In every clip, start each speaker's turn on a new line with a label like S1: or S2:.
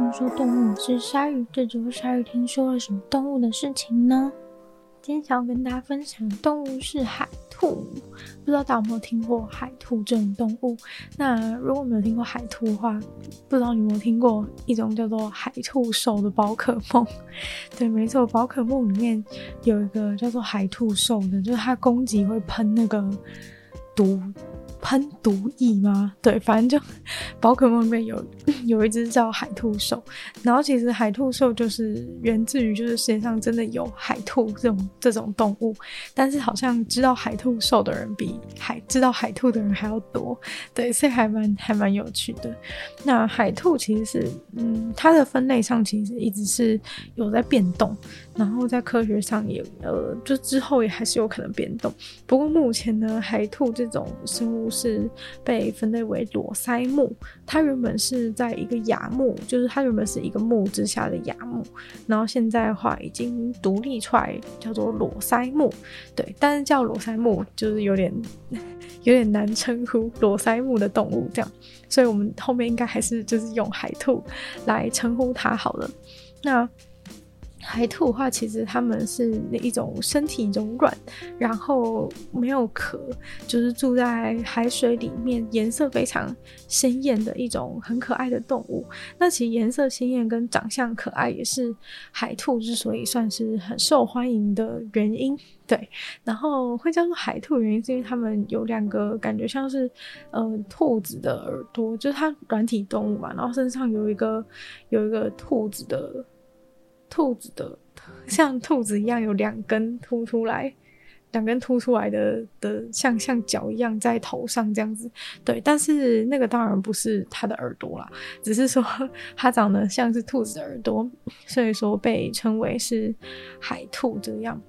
S1: 听说动物，是鲨鱼。这周鲨鱼听说了什么动物的事情呢？今天想要跟大家分享的动物是海兔。不知道大家有没有听过海兔这种动物？那如果没有听过海兔的话，不知道你有没有听过一种叫做海兔兽的宝可梦？对，没错，宝可梦里面有一个叫做海兔兽的，就是它攻击会喷那个毒。喷毒液吗？对，反正就宝可梦里面有 有一只叫海兔兽，然后其实海兔兽就是源自于就是世界上真的有海兔这种这种动物，但是好像知道海兔兽的人比海知道海兔的人还要多，对，所以还蛮还蛮有趣的。那海兔其实是嗯，它的分类上其实一直是有在变动，然后在科学上也呃，就之后也还是有可能变动。不过目前呢，海兔这种生物。是被分类为裸鳃目，它原本是在一个亚目，就是它原本是一个目之下的亚目，然后现在的话已经独立出来，叫做裸鳃目，对，但是叫裸鳃目就是有点有点难称呼裸鳃目的动物这样，所以我们后面应该还是就是用海兔来称呼它好了，那。海兔的话，其实它们是那一种身体柔软，然后没有壳，就是住在海水里面，颜色非常鲜艳的一种很可爱的动物。那其实颜色鲜艳跟长相可爱也是海兔之所以算是很受欢迎的原因。对，然后会叫做海兔原因是因为它们有两个感觉像是呃兔子的耳朵，就是它软体动物嘛，然后身上有一个有一个兔子的。兔子的像兔子一样有两根凸出来，两根凸出来的的像像脚一样在头上这样子，对，但是那个当然不是它的耳朵啦，只是说它长得像是兔子的耳朵，所以说被称为是海兔这样。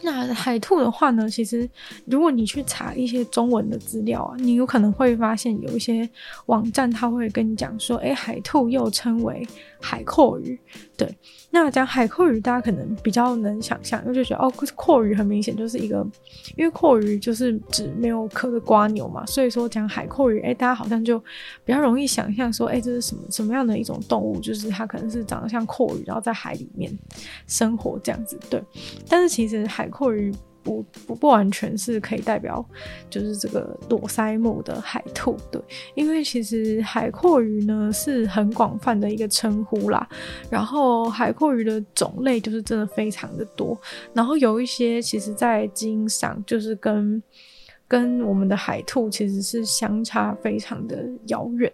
S1: 那海兔的话呢，其实如果你去查一些中文的资料啊，你有可能会发现有一些网站它会跟你讲说，诶，海兔又称为海阔鱼。对，那讲海蛞蝓，大家可能比较能想象，因为就觉得哦，蛞蝓很明显就是一个，因为蛞蝓就是指没有壳的瓜牛嘛，所以说讲海蛞蝓，诶，大家好像就比较容易想象说，诶，这是什么什么样的一种动物？就是它可能是长得像蛞蝓，然后在海里面生活这样子。对，但是其实海蛞蝓不不不完全是可以代表就是这个裸鳃目的海兔，对，因为其实海阔鱼呢是很广泛的一个称呼啦，然后海阔鱼的种类就是真的非常的多，然后有一些其实在基因上就是跟跟我们的海兔其实是相差非常的遥远。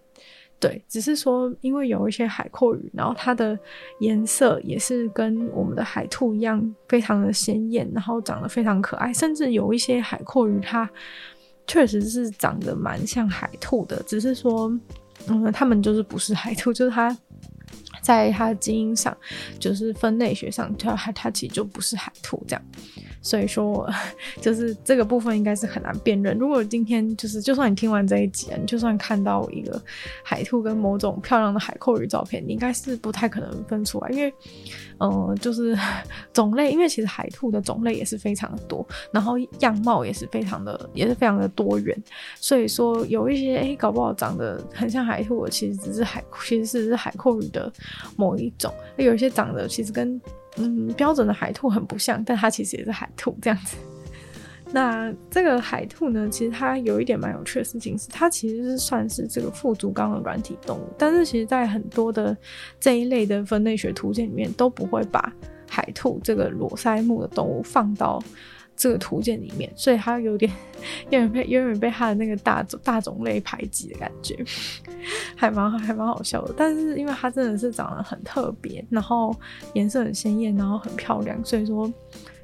S1: 对，只是说，因为有一些海阔鱼，然后它的颜色也是跟我们的海兔一样，非常的鲜艳，然后长得非常可爱。甚至有一些海阔鱼，它确实是长得蛮像海兔的，只是说，嗯，它们就是不是海兔，就是它在它的基因上，就是分类学上，它它它其实就不是海兔这样。所以说，就是这个部分应该是很难辨认。如果今天就是，就算你听完这一集，你就算看到一个海兔跟某种漂亮的海阔鱼照片，你应该是不太可能分出来，因为，嗯、呃，就是种类，因为其实海兔的种类也是非常多，然后样貌也是非常的，也是非常的多元。所以说，有一些诶、搞不好长得很像海兔，其实只是海，其实是海阔鱼的某一种。有一些长得其实跟嗯，标准的海兔很不像，但它其实也是海兔这样子。那这个海兔呢，其实它有一点蛮有趣的事情是，它其实是算是这个腹足纲的软体动物，但是其实在很多的这一类的分类学图鉴里面都不会把海兔这个裸鳃目的动物放到这个图鉴里面，所以它有点有点被有点被它的那个大大种类排挤的感觉，还蛮还蛮好笑的。但是因为它真的是长得很特别，然后颜色很鲜艳，然后很漂亮，所以说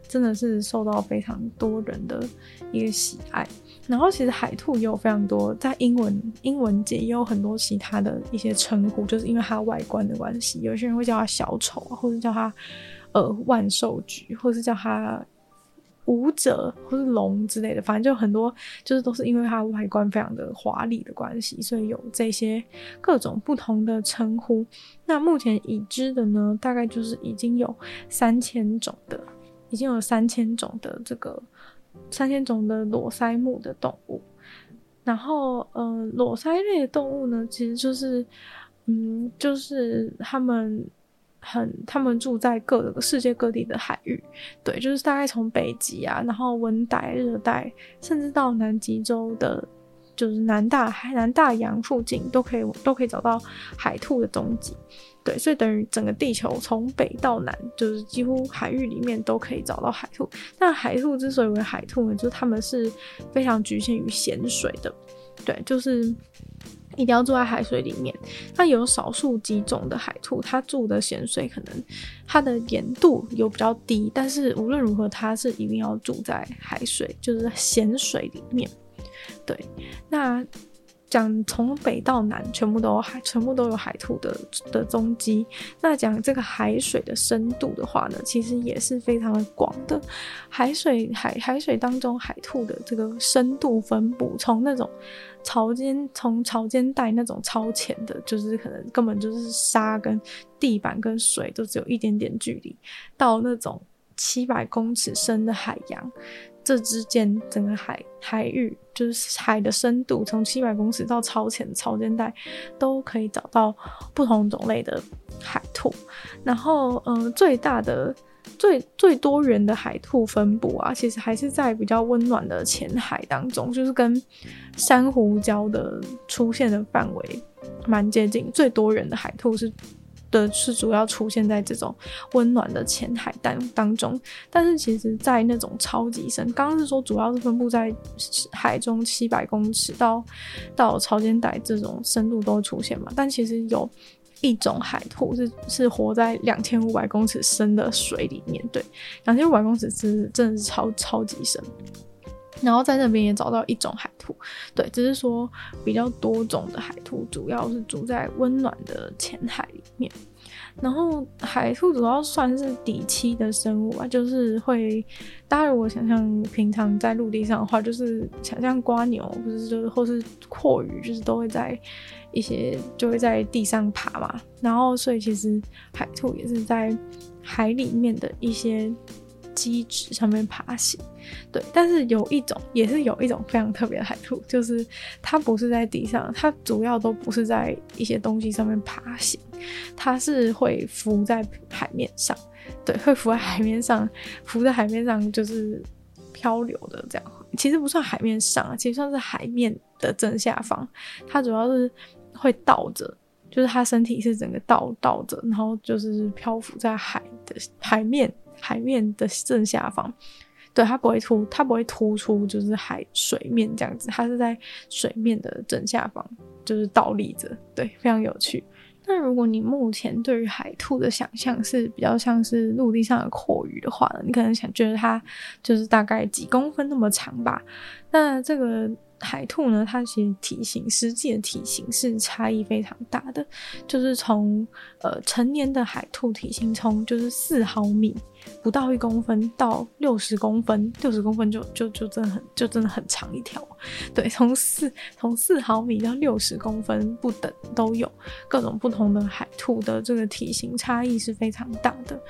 S1: 真的是受到非常多人的一个喜爱。然后其实海兔也有非常多在英文英文界也有很多其他的一些称呼，就是因为它外观的关系，有些人会叫它小丑，或者叫它呃万寿菊，或是叫它。舞者或是龙之类的，反正就很多，就是都是因为它外观非常的华丽的关系，所以有这些各种不同的称呼。那目前已知的呢，大概就是已经有三千种的，已经有三千种的这个三千种的裸腮目的动物。然后，呃，裸腮类的动物呢，其实就是。嗯，就是他们很，他们住在各个世界各地的海域，对，就是大概从北极啊，然后温带、热带，甚至到南极洲的。就是南大海、南大洋附近都可以都可以找到海兔的踪迹，对，所以等于整个地球从北到南，就是几乎海域里面都可以找到海兔。但海兔之所以为海兔呢，就是它们是非常局限于咸水的，对，就是一定要住在海水里面。那有少数几种的海兔，它住的咸水可能它的盐度有比较低，但是无论如何，它是一定要住在海水，就是咸水里面。对，那讲从北到南，全部都有海，全部都有海兔的的踪迹。那讲这个海水的深度的话呢，其实也是非常的广的。海水海海水当中海兔的这个深度分布，从那种潮间从潮间带那种超浅的，就是可能根本就是沙跟地板跟水都只有一点点距离，到那种七百公尺深的海洋。这之间，整个海海域就是海的深度，从七百公尺到超浅的潮间带，都可以找到不同种类的海兔。然后，呃，最大的、最最多元的海兔分布啊，其实还是在比较温暖的浅海当中，就是跟珊瑚礁的出现的范围蛮接近。最多元的海兔是。的是主要出现在这种温暖的浅海当当中，但是其实，在那种超级深，刚刚是说主要是分布在海中七百公尺到到潮间带这种深度都出现嘛，但其实有一种海兔是是活在两千五百公尺深的水里面，对，两千五百公尺是真的是超超级深。然后在那边也找到一种海兔，对，只是说比较多种的海兔，主要是住在温暖的浅海里面。然后海兔主要算是底栖的生物啊，就是会，大家如果想象平常在陆地上的话，就是想象瓜牛，不是就是或是蛞蝓，就是都会在一些就会在地上爬嘛。然后所以其实海兔也是在海里面的一些。基质上面爬行，对，但是有一种，也是有一种非常特别的海兔，就是它不是在地上，它主要都不是在一些东西上面爬行，它是会浮在海面上，对，会浮在海面上，浮在海面上就是漂流的这样，其实不算海面上，其实算是海面的正下方，它主要是会倒着，就是它身体是整个倒倒着，然后就是漂浮在海的海面。海面的正下方，对，它不会突，它不会突出，就是海水面这样子，它是在水面的正下方，就是倒立着，对，非常有趣。那如果你目前对于海兔的想象是比较像是陆地上的蛞蝓的话呢，你可能想觉得它就是大概几公分那么长吧？那这个。海兔呢，它其实体型实际的体型是差异非常大的，就是从呃成年的海兔体型从就是四毫米不到一公分到六十公分，六十公分就就就真的很就真的很长一条，对，从四从四毫米到六十公分不等都有，各种不同的海兔的这个体型差异是非常大的。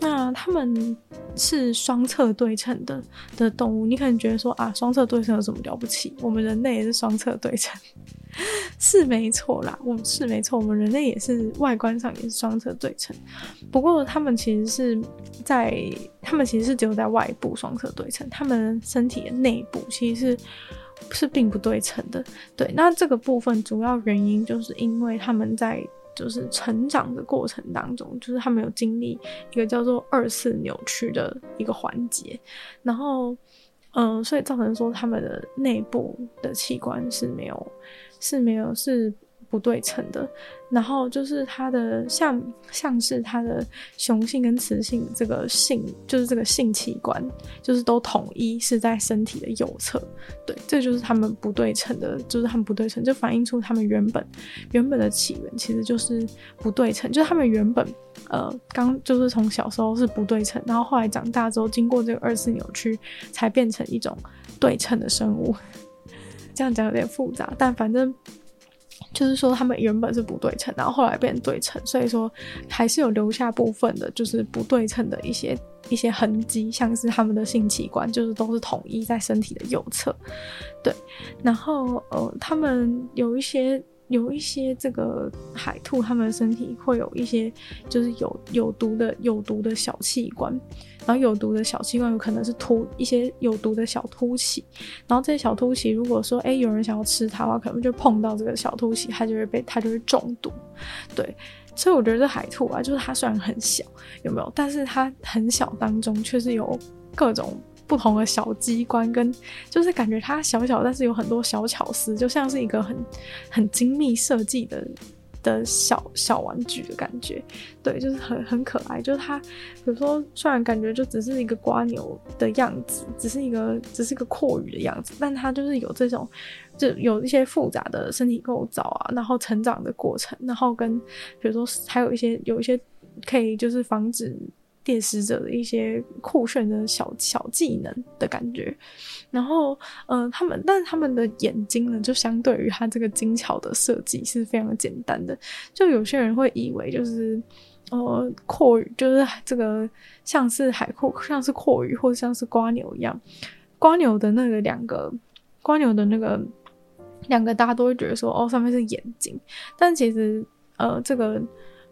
S1: 那它们是双侧对称的的动物，你可能觉得说啊，双侧对称有什么了不起？我们人类也是双侧对称，是没错啦。我们是没错，我们人类也是外观上也是双侧对称。不过他们其实是在，他们其实是只有在外部双侧对称，他们身体的内部其实是是并不对称的。对，那这个部分主要原因就是因为他们在就是成长的过程当中，就是他们有经历一个叫做二次扭曲的一个环节，然后。嗯，所以造成说他们的内部的器官是没有，是没有，是不对称的。然后就是它的像像是它的雄性跟雌性这个性，就是这个性器官，就是都统一是在身体的右侧。对，这就是他们不对称的，就是他们不对称，就反映出他们原本原本的起源其实就是不对称，就是他们原本呃刚就是从小时候是不对称，然后后来长大之后经过这个二次扭曲，才变成一种对称的生物。这样讲有点复杂，但反正。就是说，他们原本是不对称，然后后来变对称，所以说还是有留下部分的，就是不对称的一些一些痕迹，像是他们的性器官，就是都是统一在身体的右侧，对。然后呃，他们有一些有一些这个海兔，它们身体会有一些就是有有毒的有毒的小器官，然后有毒的小器官有可能是突一些有毒的小突起，然后这些小突起如果说哎有人想要吃它的话，可能就碰到这个小突起，它就会被它就会中毒，对，所以我觉得这海兔啊，就是它虽然很小，有没有？但是它很小当中却是有各种。不同的小机关跟就是感觉它小小，但是有很多小巧思，就像是一个很很精密设计的的小小玩具的感觉。对，就是很很可爱。就是它，比如说，虽然感觉就只是一个瓜牛的样子，只是一个只是个蛞蝓的样子，但它就是有这种，就有一些复杂的身体构造啊，然后成长的过程，然后跟比如说还有一些有一些可以就是防止。猎食者的一些酷炫的小小技能的感觉，然后，嗯、呃，他们，但是他们的眼睛呢，就相对于它这个精巧的设计是非常简单的。就有些人会以为，就是，呃，蛞蝓就是这个像是海阔，像是阔鱼，或者像是瓜牛一样。瓜牛的那个两个，瓜牛的那个两个，大家都会觉得说，哦，上面是眼睛，但其实，呃，这个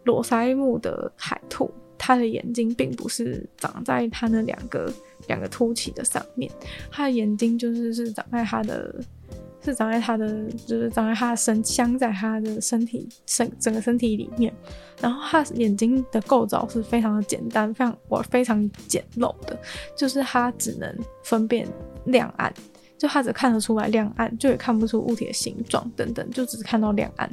S1: 裸鳃目的海兔。它的眼睛并不是长在它那两个两个凸起的上面，它的眼睛就是是长在它的，是长在它的，就是长在它的身，镶在它的身体身整个身体里面。然后它眼睛的构造是非常的简单，非常我非常简陋的，就是它只能分辨亮暗。就它只看得出来亮暗，就也看不出物体的形状等等，就只看到亮暗。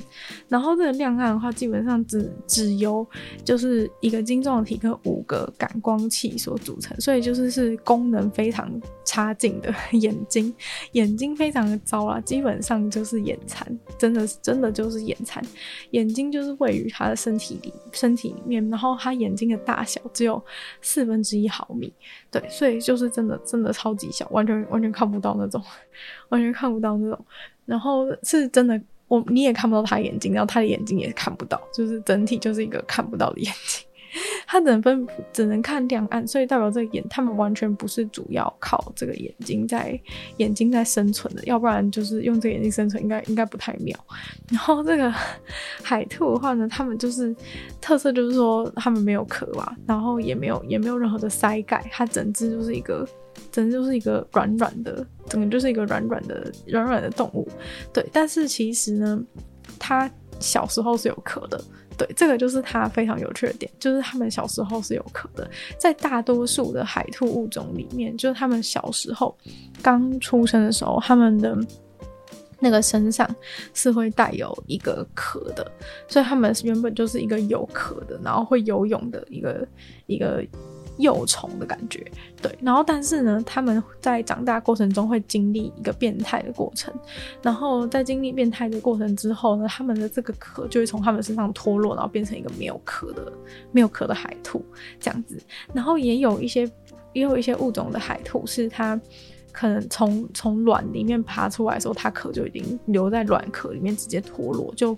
S1: 然后这个亮暗的话，基本上只只由就是一个晶状体跟五个感光器所组成，所以就是是功能非常差劲的 眼睛，眼睛非常的糟啊，基本上就是眼残，真的是真的就是眼残。眼睛就是位于他的身体里身体里面，然后他眼睛的大小只有四分之一毫米，对，所以就是真的真的超级小，完全完全看不到那种。完全看不到那种，然后是真的，我你也看不到他眼睛，然后他的眼睛也看不到，就是整体就是一个看不到的眼睛。他只能分，只能看亮暗，所以代表这个眼，他们完全不是主要靠这个眼睛在眼睛在生存的，要不然就是用这个眼睛生存应该应该不太妙。然后这个海兔的话呢，他们就是特色就是说他们没有壳吧，然后也没有也没有任何的鳃盖，它整只就是一个。整只就是一个软软的，整个就是一个软软的软软的动物，对。但是其实呢，它小时候是有壳的，对。这个就是它非常有趣的点，就是它们小时候是有壳的。在大多数的海兔物种里面，就是它们小时候刚出生的时候，它们的那个身上是会带有一个壳的，所以它们原本就是一个有壳的，然后会游泳的一个一个。幼虫的感觉，对，然后但是呢，他们在长大过程中会经历一个变态的过程，然后在经历变态的过程之后呢，他们的这个壳就会从他们身上脱落，然后变成一个没有壳的、没有壳的海兔这样子。然后也有一些，也有一些物种的海兔是它可能从从卵里面爬出来的时候，它壳就已经留在卵壳里面直接脱落，就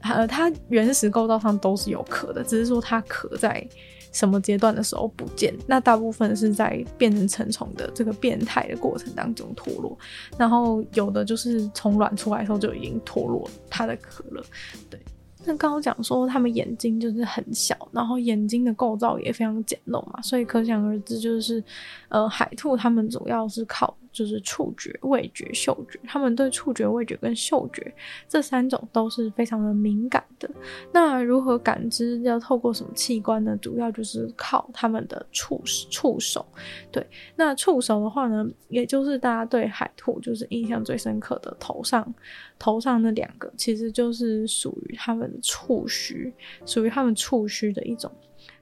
S1: 呃，它原始构造上都是有壳的，只是说它壳在。什么阶段的时候不见？那大部分是在变成成虫的这个变态的过程当中脱落，然后有的就是从卵出来的时候就已经脱落它的壳了。对，那刚刚讲说他们眼睛就是很小，然后眼睛的构造也非常简陋嘛，所以可想而知，就是呃海兔它们主要是靠。就是触觉、味觉、嗅觉，他们对触觉、味觉跟嗅觉这三种都是非常的敏感的。那如何感知？要透过什么器官呢？主要就是靠他们的触触手。对，那触手的话呢，也就是大家对海兔就是印象最深刻的头上头上那两个，其实就是属于他们触须，属于他们触须的一种。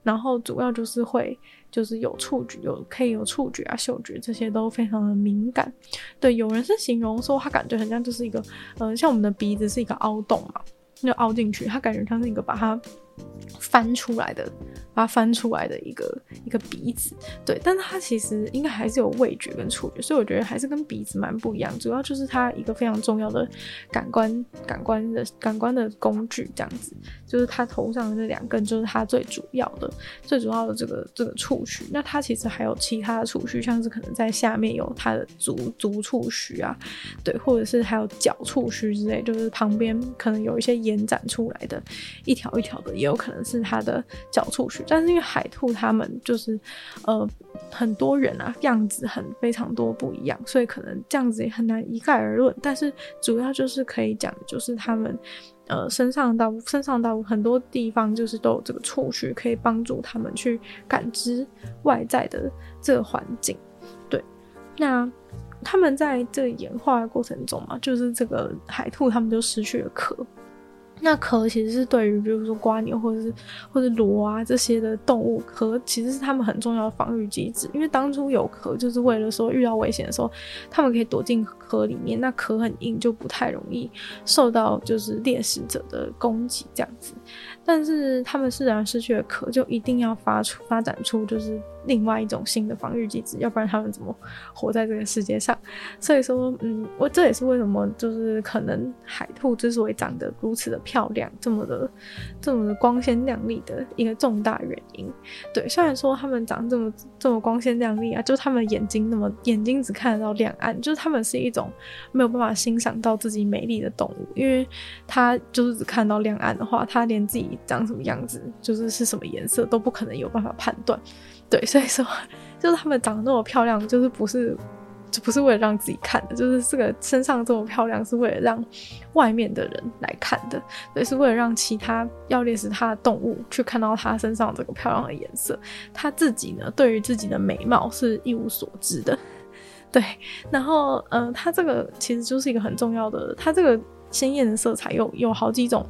S1: 然后主要就是会。就是有触觉，有可以有触觉啊、嗅觉这些都非常的敏感。对，有人是形容说，他感觉很像就是一个，呃，像我们的鼻子是一个凹洞嘛，就凹进去，他感觉像是一个把它翻出来的把它翻出来的一个一个鼻子，对，但是它其实应该还是有味觉跟触觉，所以我觉得还是跟鼻子蛮不一样。主要就是它一个非常重要的感官感官的感官的工具，这样子，就是它头上的那两根，就是它最主要的最主要的这个这个触须。那它其实还有其他的触须，像是可能在下面有它的足足触须啊，对，或者是还有脚触须之类，就是旁边可能有一些延展出来的一条一条的，也有可能是它的脚触须。但是因为海兔它们就是，呃，很多人啊，样子很非常多不一样，所以可能这样子也很难一概而论。但是主要就是可以讲，就是他们，呃，身上到身上到很多地方就是都有这个触须，可以帮助他们去感知外在的这个环境。对，那他们在这个演化的过程中嘛，就是这个海兔他们就失去了壳。那壳其实是对于，比如说蜗牛或者是或者螺啊这些的动物，壳其实是它们很重要的防御机制。因为当初有壳，就是为了说遇到危险的时候，它们可以躲进壳里面。那壳很硬，就不太容易受到就是猎食者的攻击这样子。但是它们自然失去了壳，就一定要发出发展出就是。另外一种新的防御机制，要不然他们怎么活在这个世界上？所以说，嗯，我这也是为什么，就是可能海兔之所以长得如此的漂亮，这么的这么的光鲜亮丽的一个重大原因。对，虽然说他们长这么这么光鲜亮丽啊，就他们眼睛那么眼睛只看得到亮暗，就是他们是一种没有办法欣赏到自己美丽的动物，因为他就是只看到亮暗的话，他连自己长什么样子，就是是什么颜色都不可能有办法判断。对，所以说，就是他们长得那么漂亮，就是不是，就不是为了让自己看的，就是这个身上这么漂亮，是为了让外面的人来看的，对，是为了让其他要猎食它的动物去看到它身上这个漂亮的颜色。他自己呢，对于自己的美貌是一无所知的，对。然后，嗯、呃，它这个其实就是一个很重要的，它这个鲜艳的色彩有有好几种。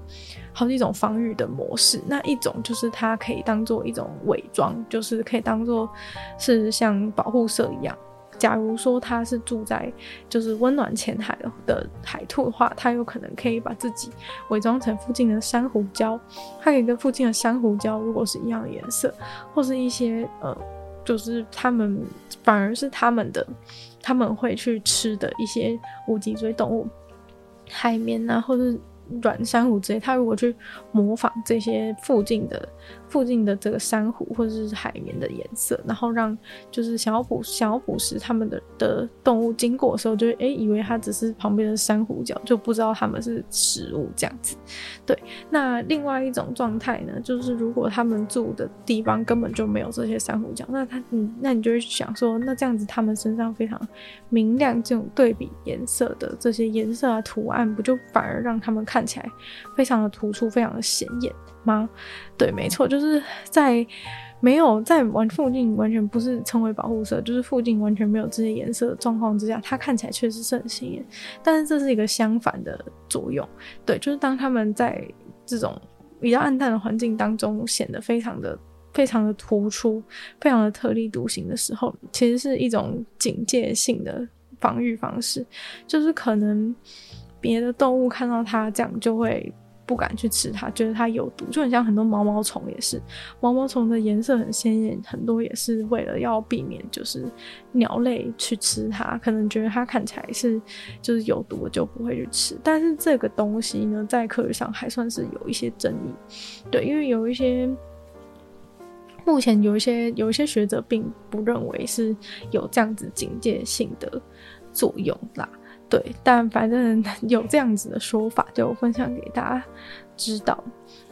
S1: 好几种防御的模式，那一种就是它可以当做一种伪装，就是可以当做是像保护色一样。假如说它是住在就是温暖浅海的海兔的话，它有可能可以把自己伪装成附近的珊瑚礁，它可以跟附近的珊瑚礁如果是一样的颜色，或是一些呃，就是它们反而是他们的他们会去吃的一些无脊椎动物，海绵啊，或者。软珊瑚之类，它如果去模仿这些附近的。附近的这个珊瑚或者是海绵的颜色，然后让就是想要捕想要捕食它们的的动物经过的时候，就会诶、以为它只是旁边的珊瑚礁，就不知道它们是食物这样子。对，那另外一种状态呢，就是如果他们住的地方根本就没有这些珊瑚礁，那它嗯，那你就会想说，那这样子他们身上非常明亮这种对比颜色的这些颜色啊图案，不就反而让他们看起来非常的突出，非常的显眼？吗？对，没错，就是在没有在完附近完全不是称为保护色，就是附近完全没有这些颜色的状况之下，它看起来确实是很显眼。但是这是一个相反的作用，对，就是当他们在这种比较暗淡的环境当中显得非常的、非常的突出、非常的特立独行的时候，其实是一种警戒性的防御方式，就是可能别的动物看到它这样就会。不敢去吃它，觉得它有毒，就很像很多毛毛虫也是，毛毛虫的颜色很鲜艳，很多也是为了要避免就是鸟类去吃它，可能觉得它看起来是就是有毒，就不会去吃。但是这个东西呢，在科学上还算是有一些争议，对，因为有一些目前有一些有一些学者并不认为是有这样子警戒性的作用啦。对，但反正 有这样子的说法，就分享给大家知道。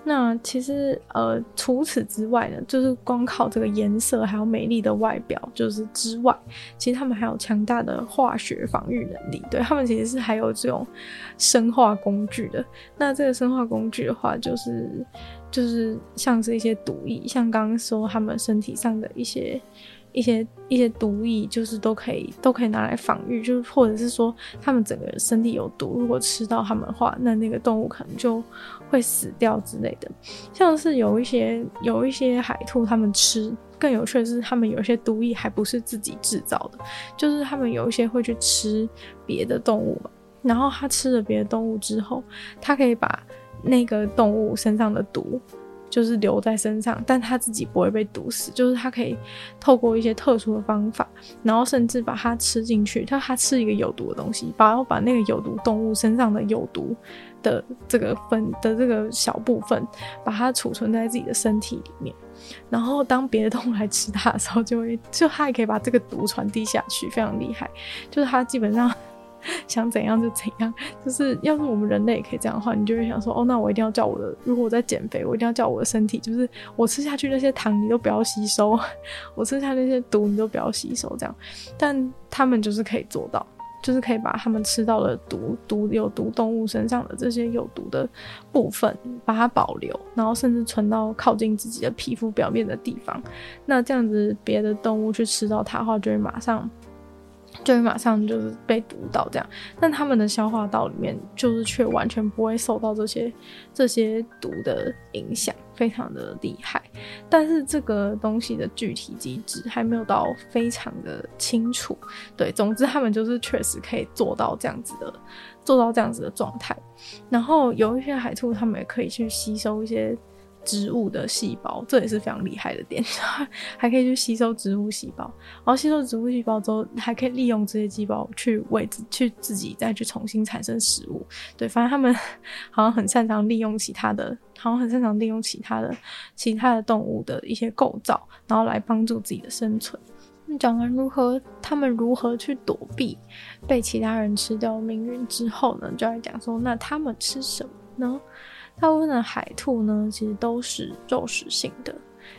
S1: 那其实呃，除此之外呢，就是光靠这个颜色还有美丽的外表，就是之外，其实他们还有强大的化学防御能力。对，他们其实是还有这种生化工具的。那这个生化工具的话，就是就是像是一些毒液，像刚刚说他们身体上的一些。一些一些毒液就是都可以都可以拿来防御，就是或者是说他们整个身体有毒，如果吃到他们的话，那那个动物可能就会死掉之类的。像是有一些有一些海兔，他们吃更有趣的是，他们有一些毒液还不是自己制造的，就是他们有一些会去吃别的动物嘛，然后他吃了别的动物之后，他可以把那个动物身上的毒。就是留在身上，但它自己不会被毒死，就是它可以透过一些特殊的方法，然后甚至把它吃进去。它它吃一个有毒的东西，把然后把那个有毒动物身上的有毒的这个分的这个小部分，把它储存在自己的身体里面。然后当别的动物来吃它的时候，就会就它也可以把这个毒传递下去，非常厉害。就是它基本上。想怎样就怎样，就是要是我们人类也可以这样的话，你就会想说，哦，那我一定要叫我的，如果我在减肥，我一定要叫我的身体，就是我吃下去那些糖你都不要吸收，我吃下那些毒你都不要吸收，这样。但他们就是可以做到，就是可以把他们吃到的毒毒有毒动物身上的这些有毒的部分，把它保留，然后甚至存到靠近自己的皮肤表面的地方。那这样子，别的动物去吃到它的话，就会马上。就会马上就是被毒到这样，但他们的消化道里面就是却完全不会受到这些这些毒的影响，非常的厉害。但是这个东西的具体机制还没有到非常的清楚。对，总之他们就是确实可以做到这样子的，做到这样子的状态。然后有一些海兔，他们也可以去吸收一些。植物的细胞，这也是非常厉害的点，还可以去吸收植物细胞，然后吸收植物细胞之后，还可以利用这些细胞去为自去自己再去重新产生食物。对，反正他们 好像很擅长利用其他的，好像很擅长利用其他的其他的动物的一些构造，然后来帮助自己的生存。那讲完如何他们如何去躲避被其他人吃掉的命运之后呢，就来讲说，那他们吃什么呢？大部分的海兔呢，其实都是肉食性的，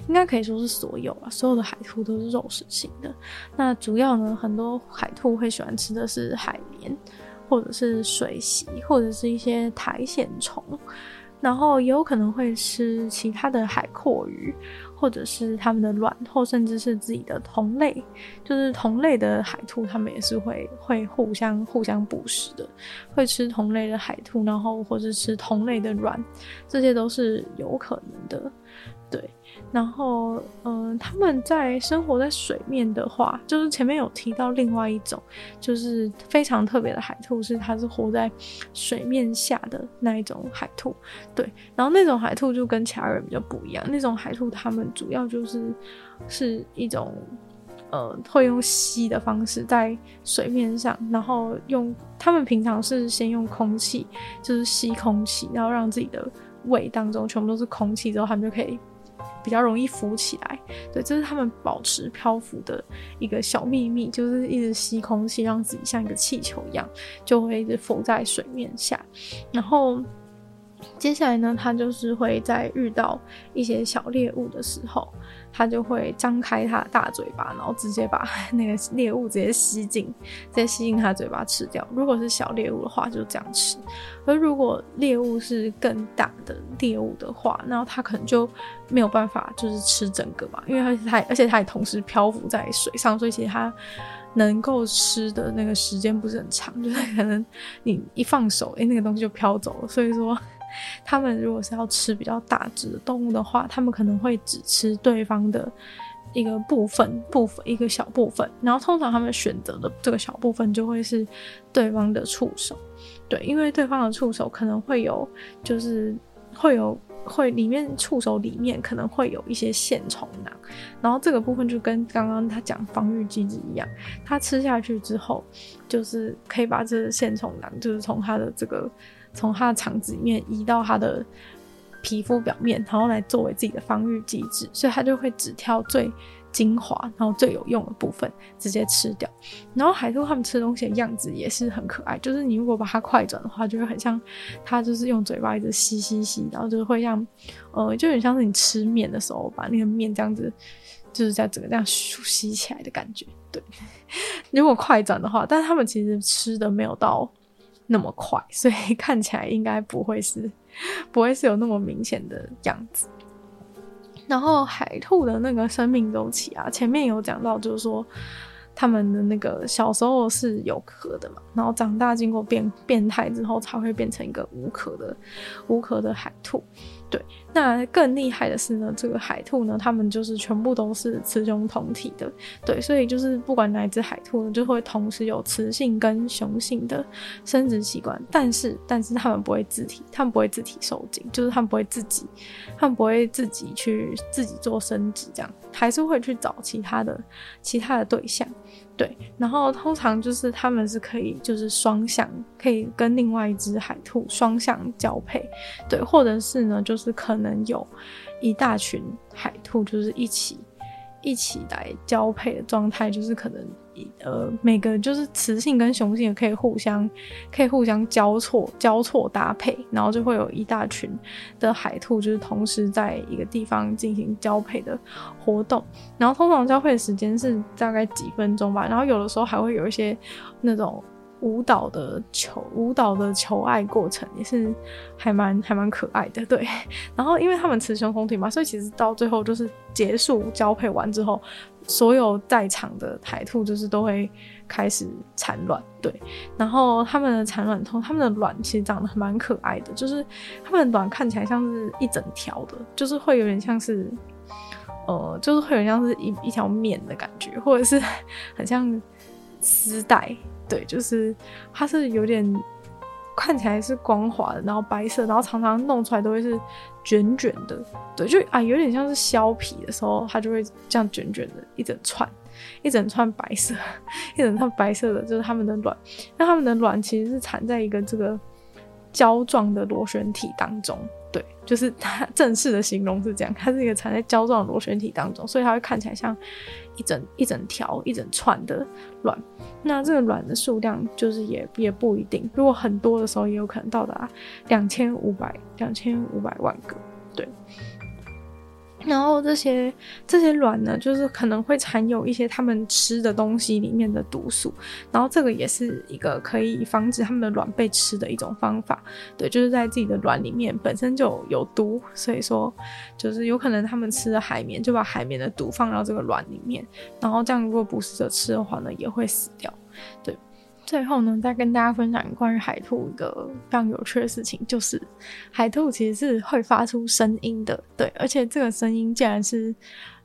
S1: 应该可以说是所有啊，所有的海兔都是肉食性的。那主要呢，很多海兔会喜欢吃的是海绵，或者是水螅，或者是一些苔藓虫，然后也有可能会吃其他的海阔鱼。或者是他们的卵，或甚至是自己的同类，就是同类的海兔，它们也是会会互相互相捕食的，会吃同类的海兔，然后或是吃同类的卵，这些都是有可能的。对，然后嗯、他们在生活在水面的话，就是前面有提到另外一种，就是非常特别的海兔，是它是活在水面下的那一种海兔。对，然后那种海兔就跟其他人比较不一样，那种海兔它们主要就是是一种呃，会用吸的方式在水面上，然后用他们平常是先用空气，就是吸空气，然后让自己的胃当中全部都是空气之后，他们就可以。比较容易浮起来，对，这是他们保持漂浮的一个小秘密，就是一直吸空气，让自己像一个气球一样，就会一直浮在水面下。然后接下来呢，它就是会在遇到一些小猎物的时候。它就会张开它的大嘴巴，然后直接把那个猎物直接吸进，直接吸进它嘴巴吃掉。如果是小猎物的话，就这样吃；而如果猎物是更大的猎物的话，那它可能就没有办法就是吃整个嘛，因为它而且它也同时漂浮在水上，所以其实它能够吃的那个时间不是很长，就是可能你一放手，诶、那个东西就飘走了。所以说。他们如果是要吃比较大只的动物的话，他们可能会只吃对方的一个部分，部分一个小部分，然后通常他们选择的这个小部分就会是对方的触手，对，因为对方的触手可能会有，就是会有会里面触手里面可能会有一些线虫囊，然后这个部分就跟刚刚他讲防御机制一样，他吃下去之后，就是可以把这个线虫囊，就是从他的这个。从它的肠子里面移到它的皮肤表面，然后来作为自己的防御机制，所以它就会只挑最精华，然后最有用的部分直接吃掉。然后海兔它们吃东西的样子也是很可爱，就是你如果把它快转的话，就会很像它就是用嘴巴一直吸吸吸，然后就是会像呃，就很像是你吃面的时候把那个面这样子，就是在整个这样吸起来的感觉。对，如果快转的话，但是它们其实吃的没有到。那么快，所以看起来应该不会是，不会是有那么明显的样子。然后海兔的那个生命周期啊，前面有讲到，就是说他们的那个小时候是有壳的嘛，然后长大经过变变态之后，才会变成一个无壳的无壳的海兔。对，那更厉害的是呢，这个海兔呢，它们就是全部都是雌雄同体的，对，所以就是不管哪一只海兔呢，就会同时有雌性跟雄性的生殖器官，但是但是它们不会自体，它们不会自体受精，就是它们不会自己，它们不会自己去自己做生殖，这样还是会去找其他的其他的对象。对，然后通常就是他们是可以就是双向，可以跟另外一只海兔双向交配，对，或者是呢，就是可能有一大群海兔就是一起一起来交配的状态，就是可能。呃，每个就是雌性跟雄性也可以互相，可以互相交错交错搭配，然后就会有一大群的海兔，就是同时在一个地方进行交配的活动。然后通常交配的时间是大概几分钟吧，然后有的时候还会有一些那种舞蹈的求舞蹈的求爱过程，也是还蛮还蛮可爱的。对，然后因为他们雌雄同体嘛，所以其实到最后就是结束交配完之后。所有在场的海兔就是都会开始产卵，对，然后它们的产卵通，它们的卵其实长得蛮可爱的，就是它们的卵看起来像是一整条的，就是会有点像是，呃，就是会有点像是一一条面的感觉，或者是很像丝带，对，就是它是有点。看起来是光滑的，然后白色，然后常常弄出来都会是卷卷的，对，就啊有点像是削皮的时候，它就会这样卷卷的一整串，一整串白色，一整串白色的，就是它们的卵。那它们的卵其实是产在一个这个胶状的螺旋体当中。对，就是它正式的形容是这样，它是一个产在胶状螺旋体当中，所以它会看起来像一整一整条、一整串的卵。那这个卵的数量就是也也不一定，如果很多的时候，也有可能到达两千五百两千五百万个。对。然后这些这些卵呢，就是可能会含有一些它们吃的东西里面的毒素，然后这个也是一个可以防止它们的卵被吃的一种方法。对，就是在自己的卵里面本身就有毒，所以说就是有可能他们吃了海绵，就把海绵的毒放到这个卵里面，然后这样如果捕食者吃的话呢，也会死掉。对。最后呢，再跟大家分享关于海兔一个非常有趣的事情，就是海兔其实是会发出声音的，对，而且这个声音竟然是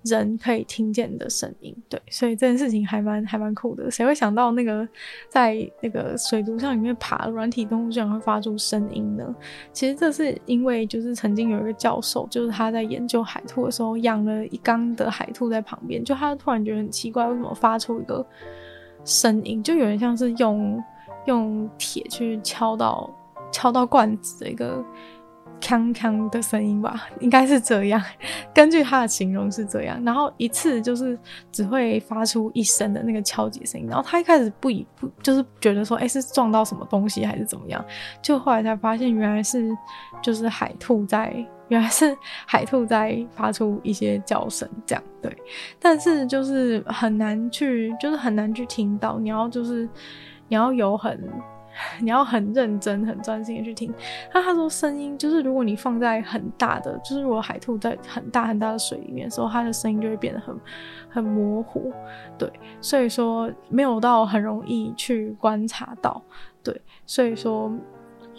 S1: 人可以听见的声音，对，所以这件事情还蛮还蛮酷的。谁会想到那个在那个水族箱里面爬软体动物居然会发出声音呢？其实这是因为就是曾经有一个教授，就是他在研究海兔的时候养了一缸的海兔在旁边，就他突然觉得很奇怪，为什么发出一个。声音就有点像是用用铁去敲到敲到罐子的一个锵锵的声音吧，应该是这样。根据他的形容是这样，然后一次就是只会发出一声的那个敲击声音。然后他一开始不以不就是觉得说，哎、是撞到什么东西还是怎么样？就后来才发现，原来是就是海兔在。原来是海兔在发出一些叫声，这样对，但是就是很难去，就是很难去听到。你要就是你要有很，你要很认真、很专心的去听。那他说声音就是如果你放在很大的，就是如果海兔在很大很大的水里面的时候，它的声音就会变得很很模糊，对，所以说没有到很容易去观察到，对，所以说。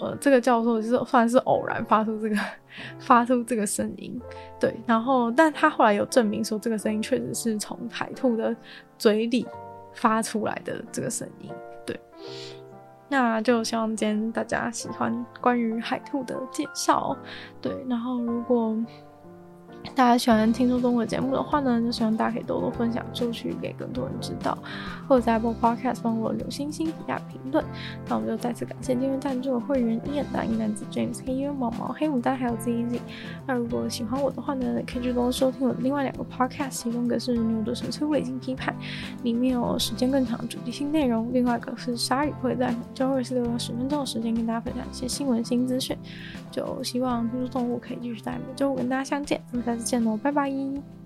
S1: 呃，这个教授就是算是偶然发出这个 发出这个声音，对，然后但他后来有证明说这个声音确实是从海兔的嘴里发出来的这个声音，对，那就希望今天大家喜欢关于海兔的介绍，对，然后如果。大家喜欢听说动物节目的话呢，就希望大家可以多多分享出去，给更多人知道，或者在 Apple Podcast 帮我留星星、评价、评论。那我们就再次感谢订阅赞助的会员：伊恩、大英男子、James、黑渊、毛毛、黑牡丹，还有 ZZ。那如果喜欢我的话呢，可以去多多收听我的另外两个 Podcast，其中一个是《牛的神出未经批判》，里面有时间更长主题性内容；另外一个是鲨鱼，会在每周二、四、六到十分钟的时间跟大家分享一些新闻、新资讯。就希望听说动物可以继续在每周五跟大家相见。下次见喽，拜拜。